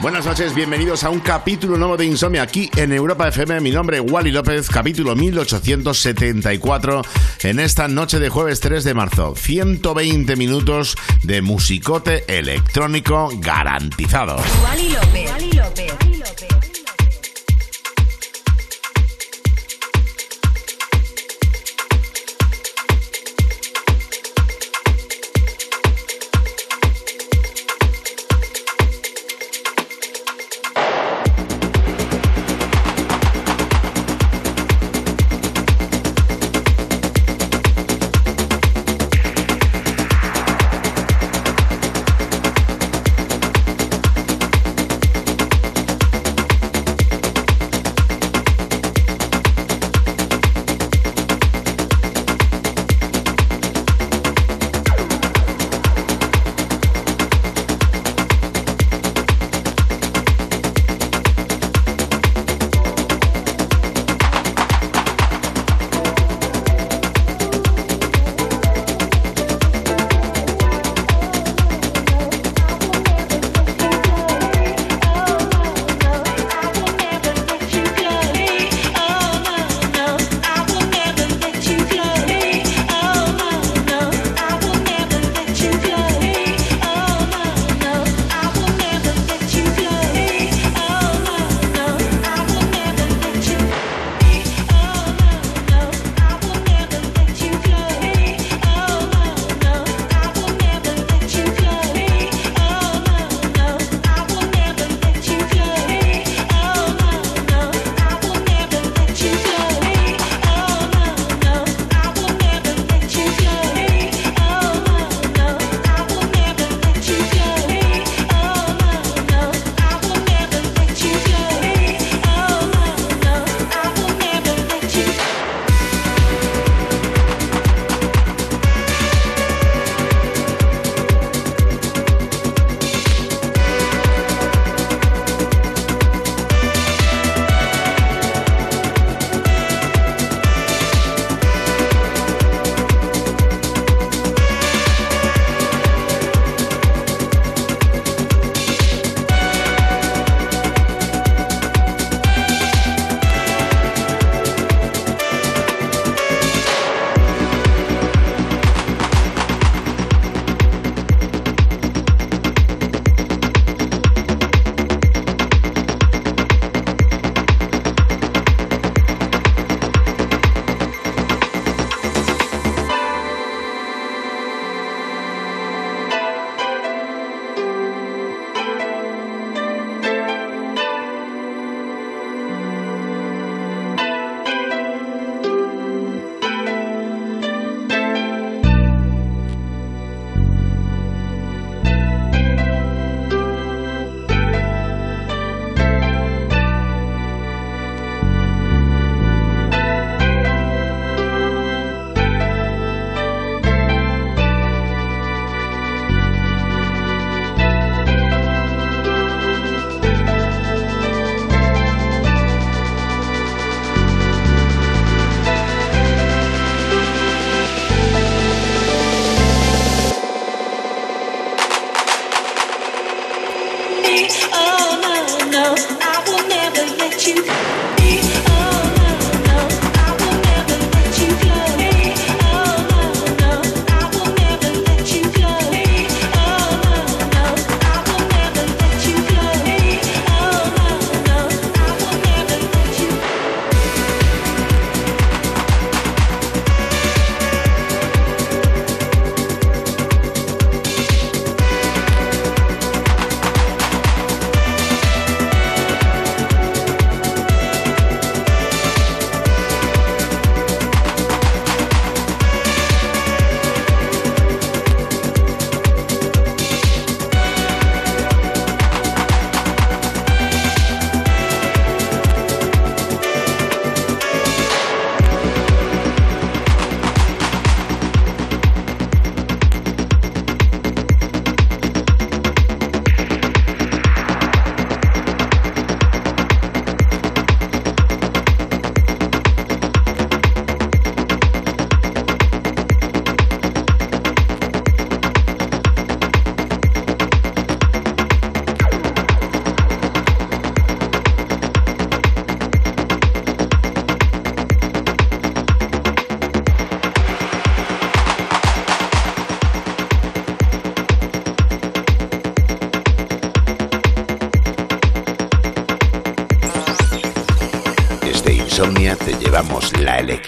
Buenas noches, bienvenidos a un capítulo nuevo de Insomnia aquí en Europa FM. Mi nombre es Wally López, capítulo 1874, en esta noche de jueves 3 de marzo. 120 minutos de musicote electrónico garantizado. Wally López.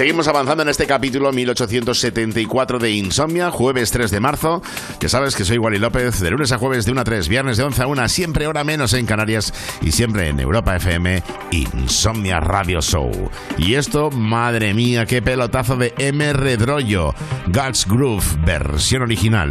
seguimos avanzando en este capítulo 1874 de Insomnia, jueves 3 de marzo. Que sabes que soy Wally López, de lunes a jueves de 1 a 3, viernes de 11 a 1, siempre hora menos en Canarias y siempre en Europa FM, Insomnia Radio Show. Y esto, madre mía, qué pelotazo de MR Droyo, Guts Groove, versión original.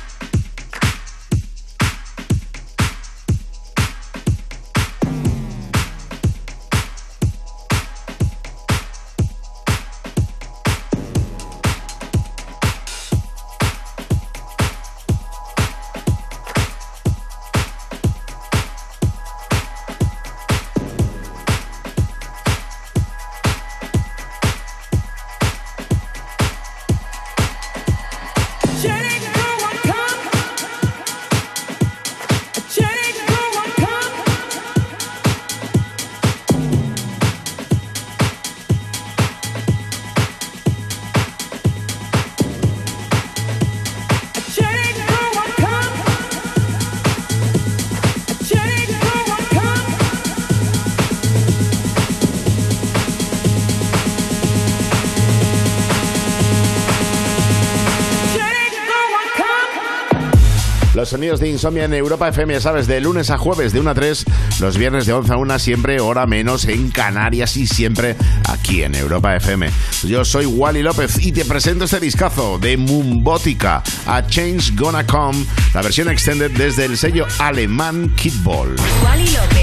sonidos de insomnia en Europa FM, sabes, de lunes a jueves de 1 a 3, los viernes de 11 a 1, siempre hora menos en Canarias y siempre aquí en Europa FM. Yo soy Wally López y te presento este discazo de Mumbótica, A Change Gonna Come, la versión extended desde el sello alemán Kidball. Wally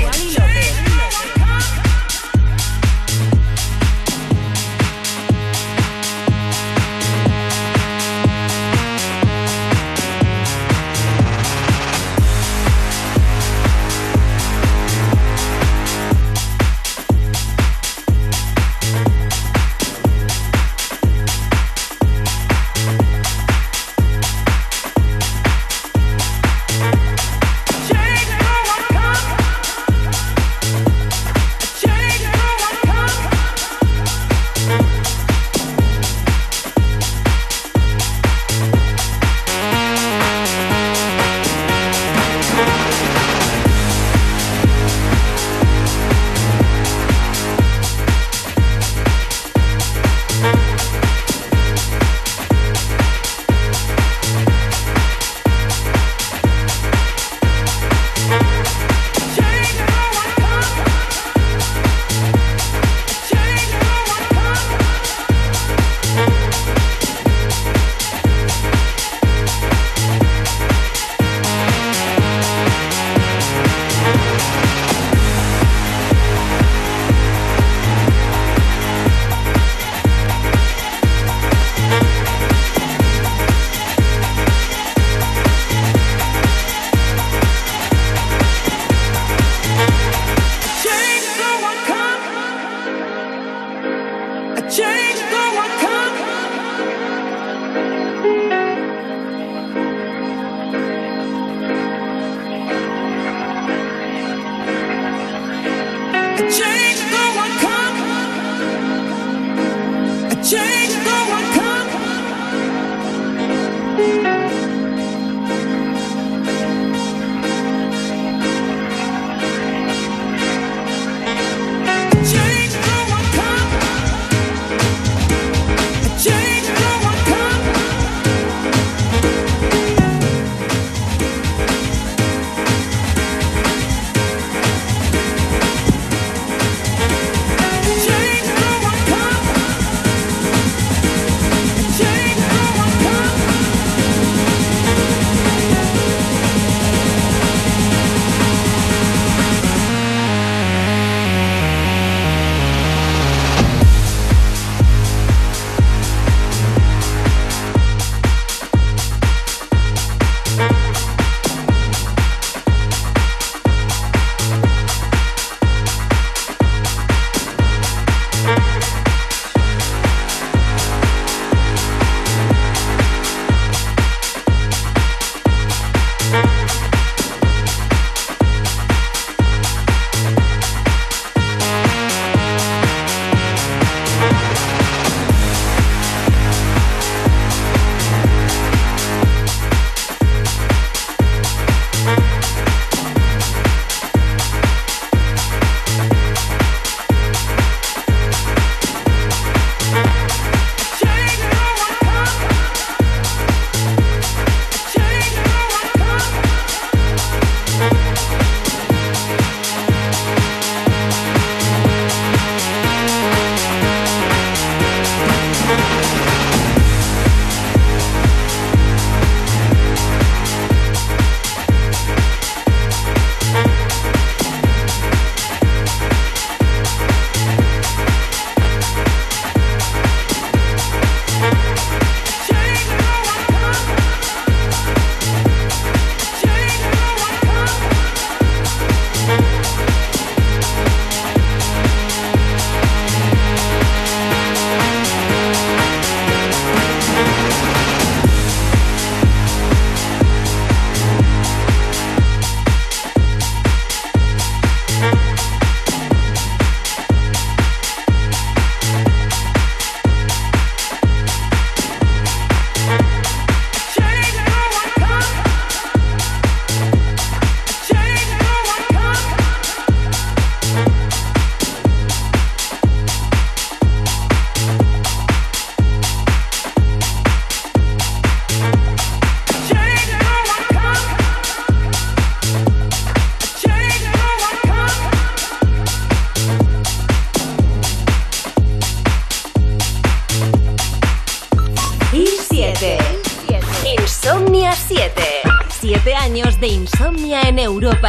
Europa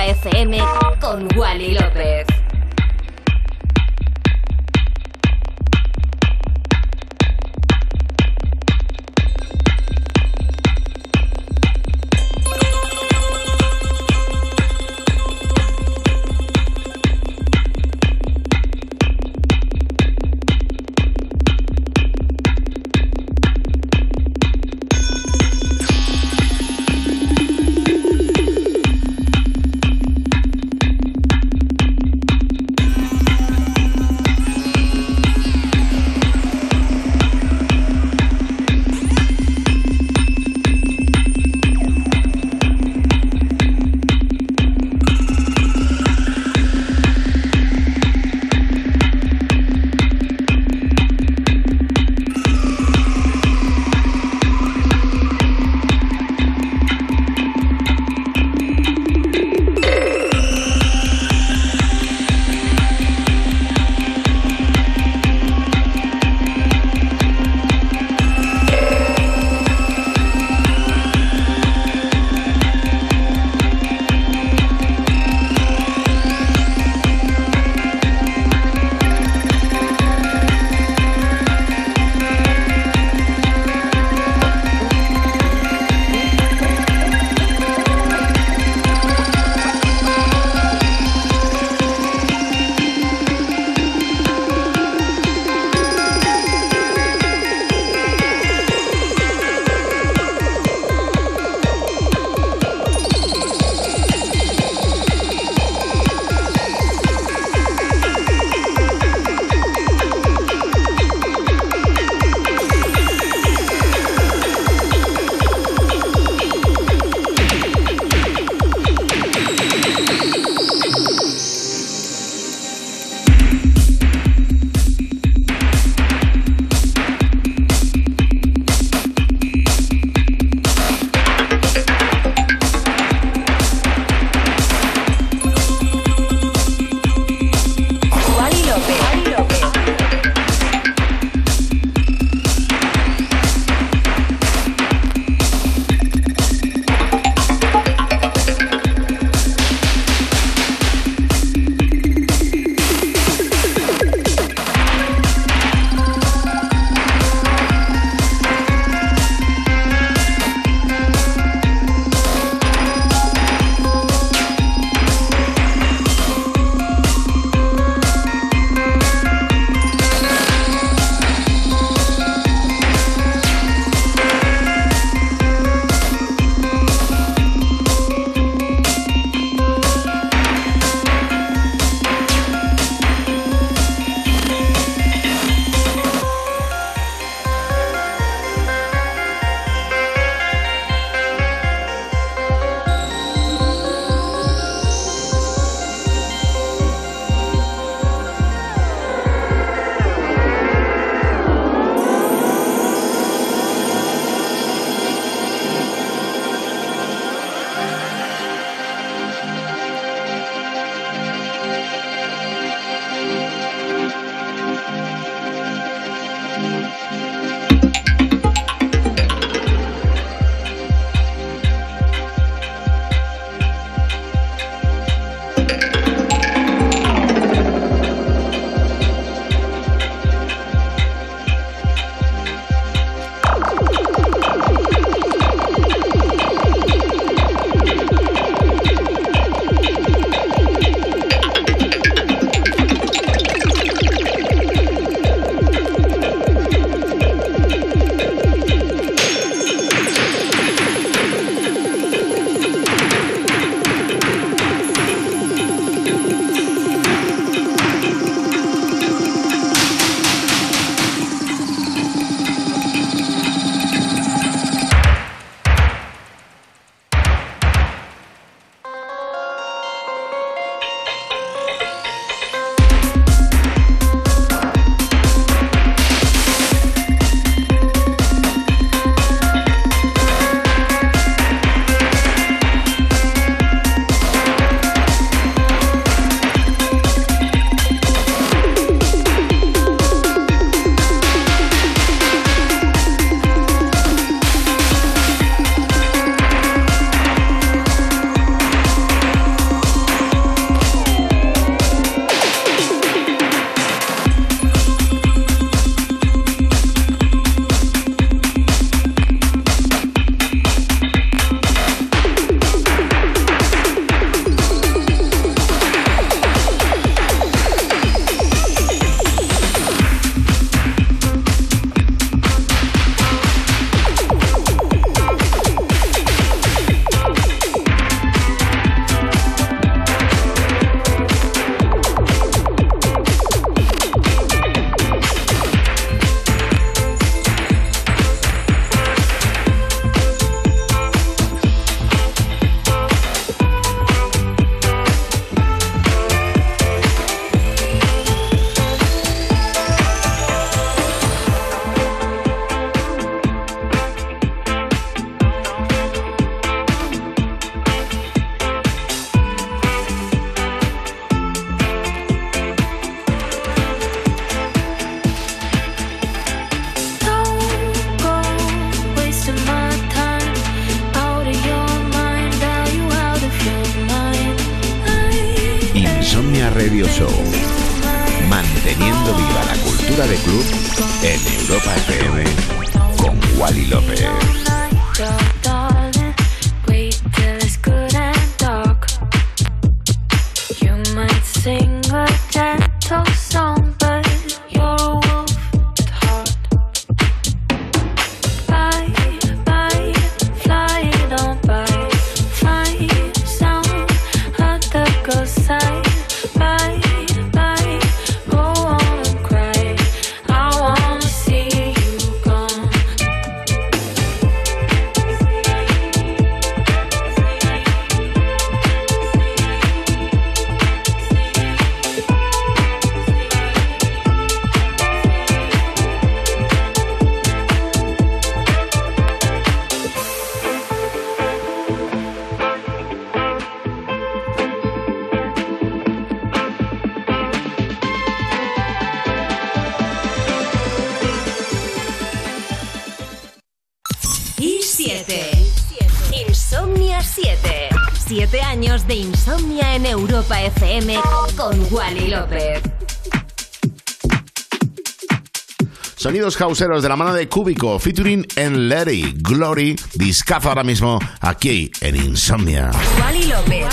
Sonidos Causeros de la mano de Cúbico, featuring en Larry Glory, discafa ahora mismo aquí en Insomnia. López,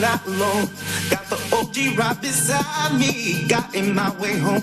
not alone. Got the OG right beside me. Got in my way home.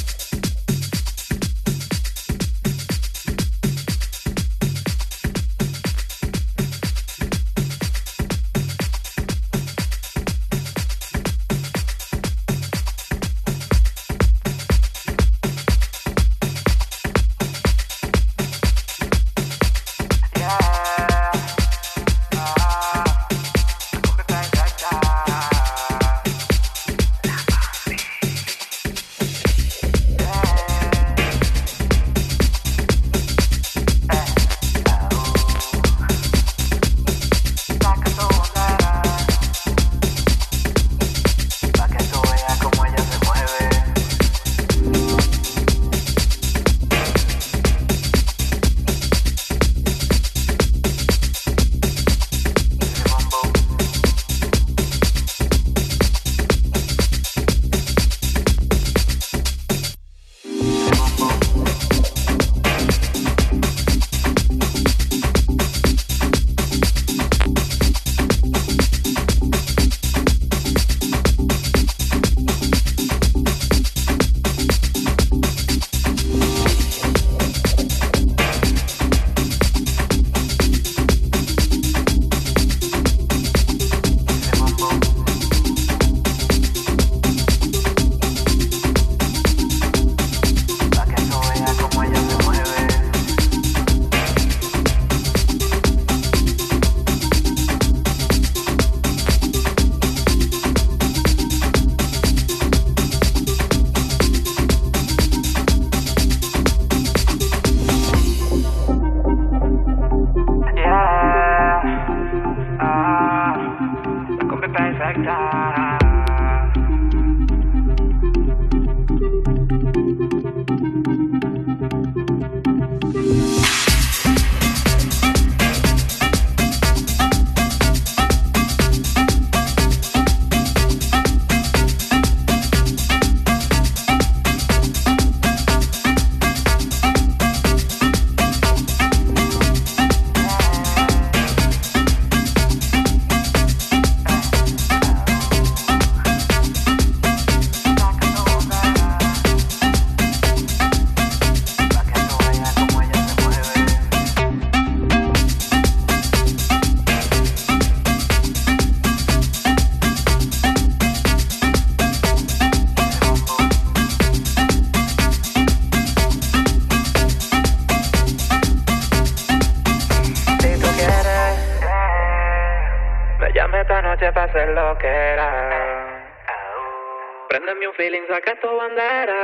saca tu bandera,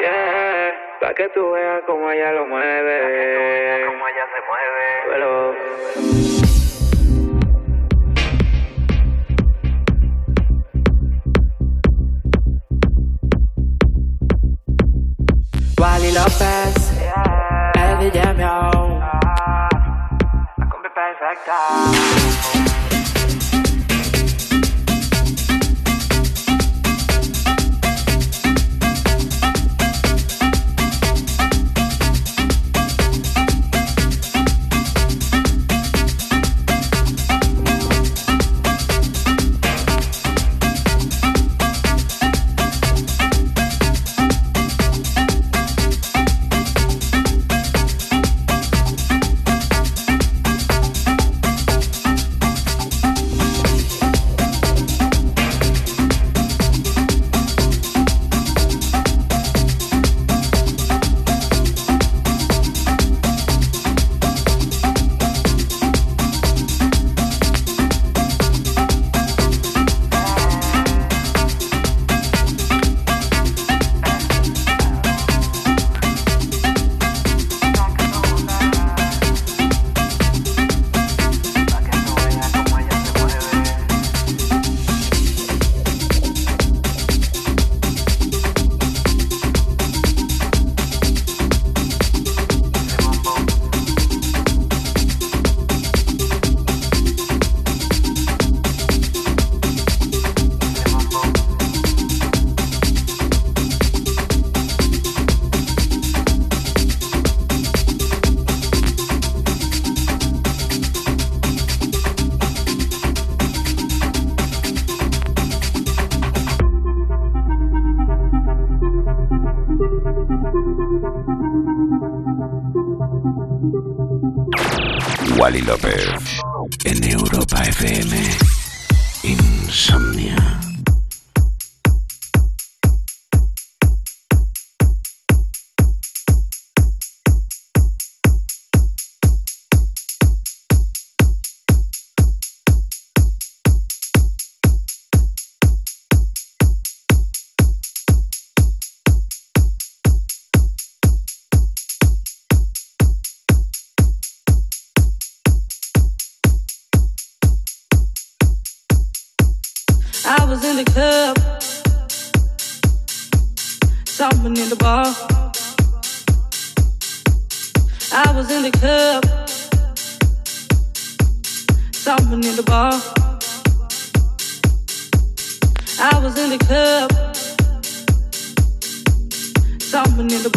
yeah, pa' que tú veas cómo ella lo mueve, como ella se mueve. Pero... Wally López, yeah. DJ Demian, ah, la combi perfecta.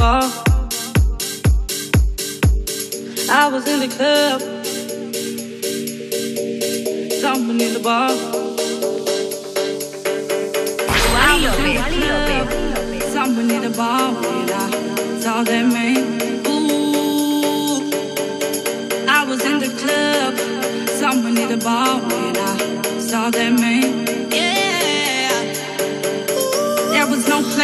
bar. I was in the club. Something in the bar. I was in the club. Something in the bar when I saw that man. Ooh, I was in the club. Something in the bar when I saw that man.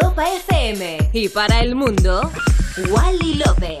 Europa FM y para el mundo, Wally López.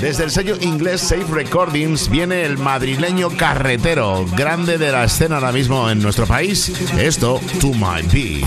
Desde el sello inglés Safe Recordings viene el madrileño carretero, grande de la escena ahora mismo en nuestro país. Esto, To My Beat.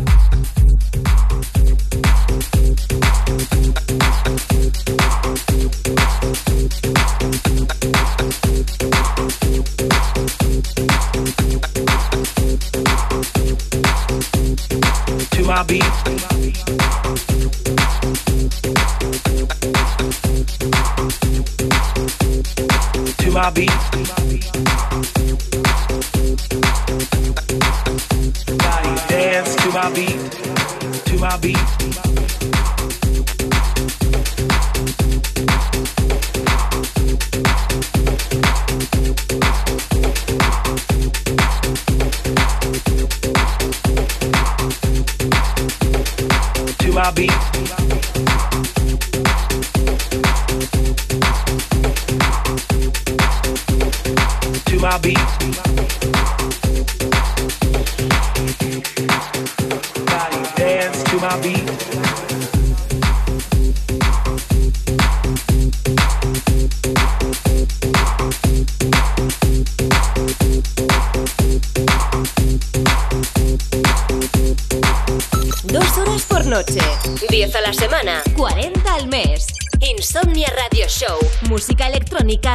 my beats.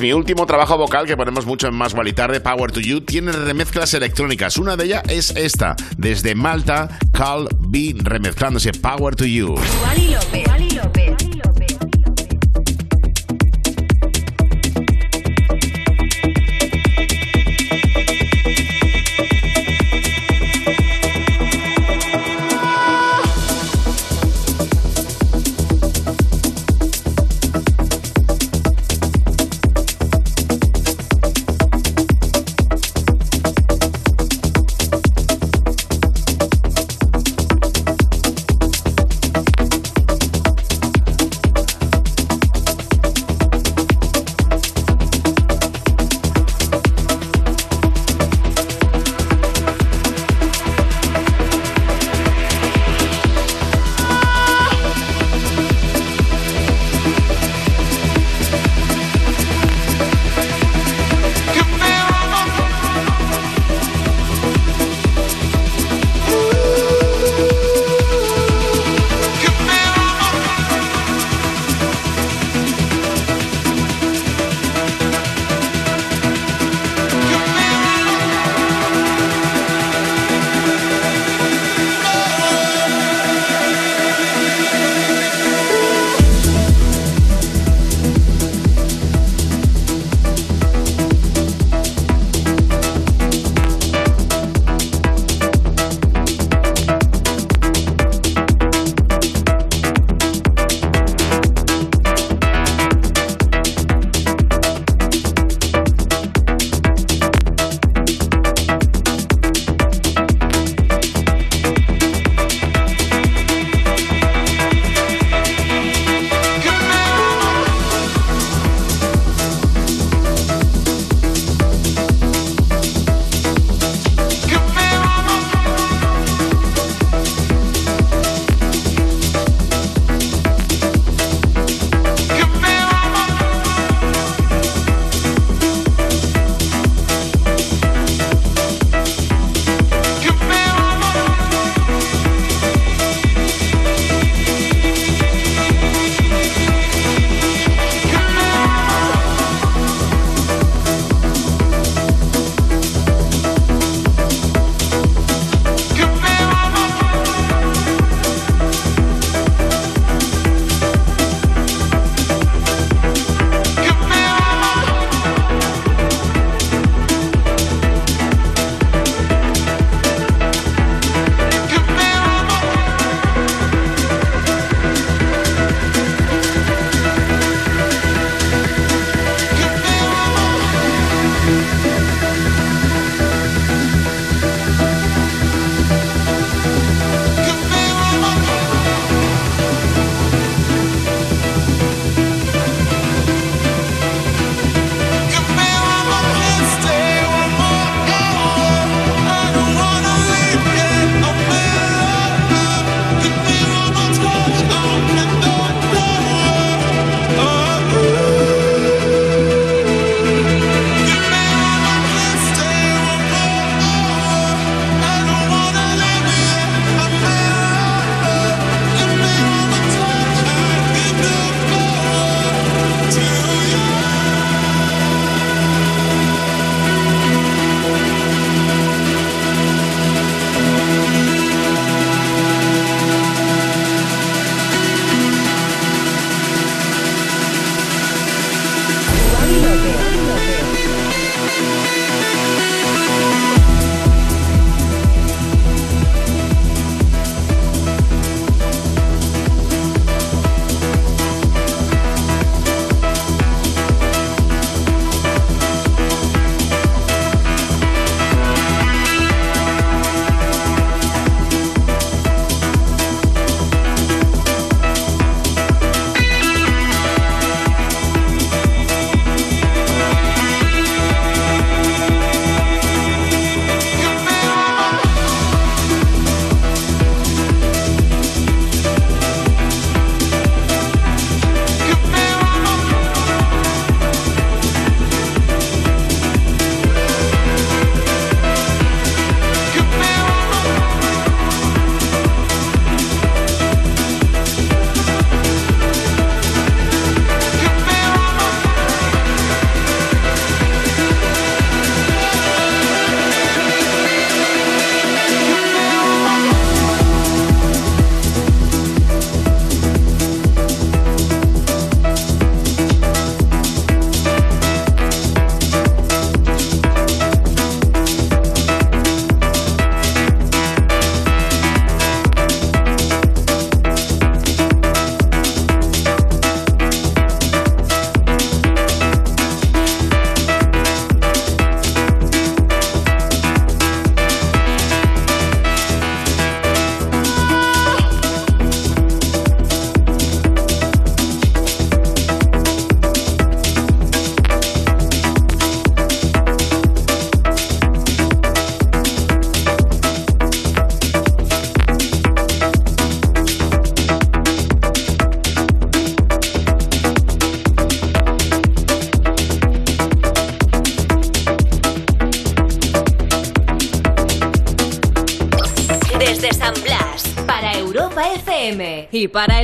mi último trabajo vocal, que ponemos mucho en Más valitar de Power to You, tiene remezclas electrónicas. Una de ellas es esta, desde Malta, Carl Bean remezclándose Power to You. para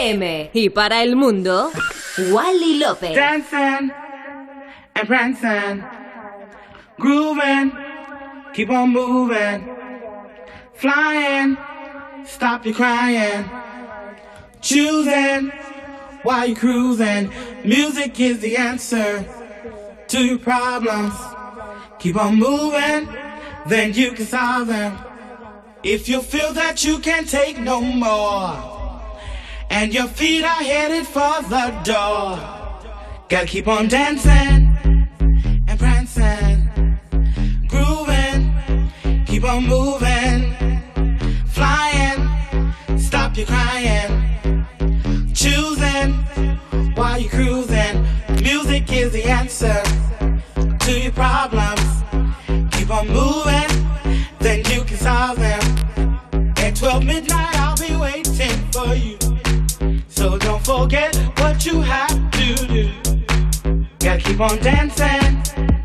FM y para el mundo, Wally López. Dancing and prancing, grooving, keep on moving, flying, stop your crying, choosing while you're cruising. Music is the answer to your problems. Keep on moving, then you can solve them. If you feel that you can't take no more. And your feet are headed for the door. Gotta keep on dancing and prancing, grooving, keep on moving, flying, stop your crying, choosing while you're cruising. Music is the answer to your problems. Keep on moving, then you can solve them. At 12 midnight. forget what you have to do. Gotta keep on dancing.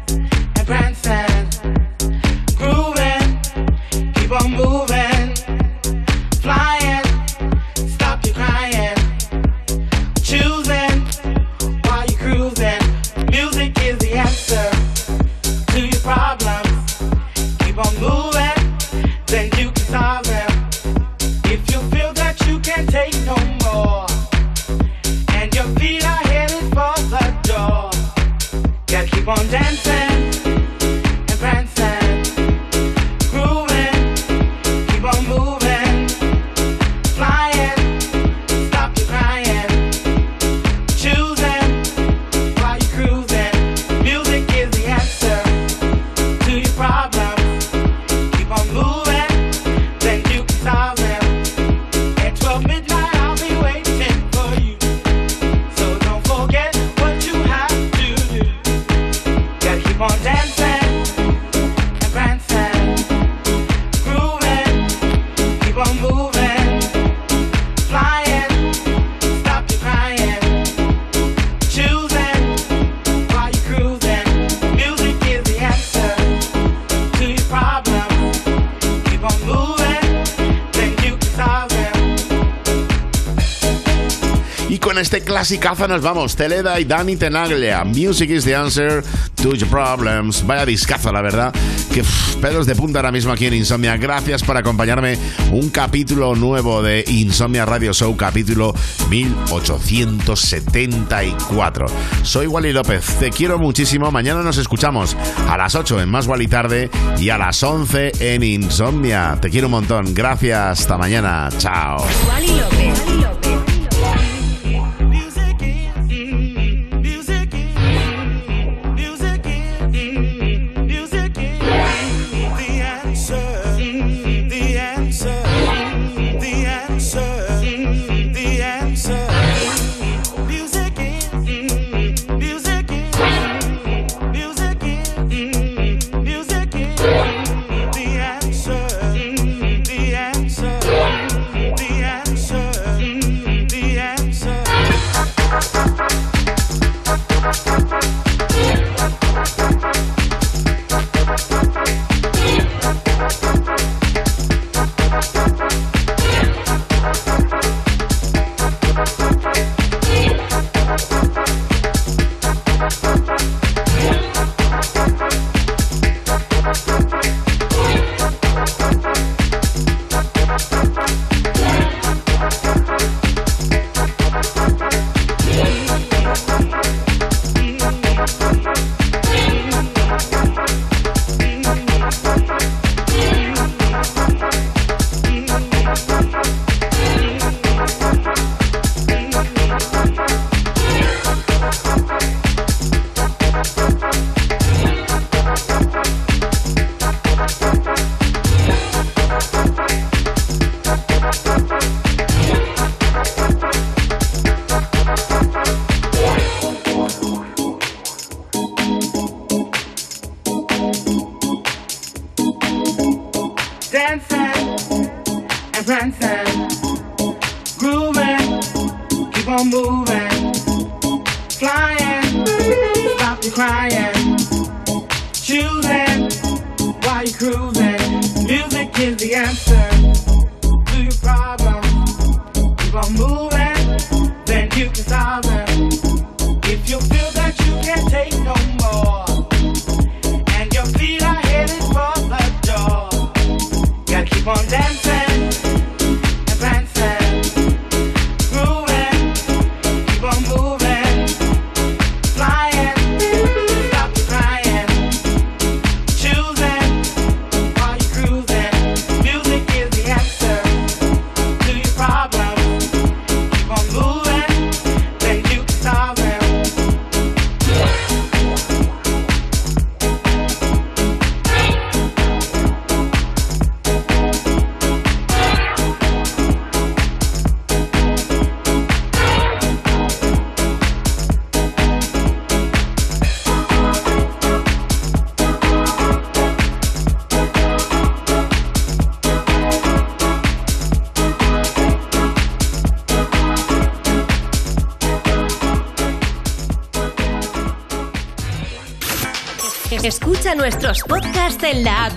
casi caza nos vamos. Teleda y Dani Tenaglia. Music is the answer to your problems. Vaya discazo, la verdad. Que pedos pelos de punta ahora mismo aquí en Insomnia. Gracias por acompañarme. Un capítulo nuevo de Insomnia Radio Show, capítulo 1874. Soy Wally López. Te quiero muchísimo. Mañana nos escuchamos a las 8 en Más Wally Tarde y a las 11 en Insomnia. Te quiero un montón. Gracias. Hasta mañana. Chao.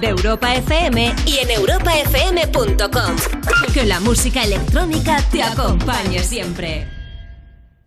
de Europa FM y en europafm.com. Que la música electrónica te acompañe siempre.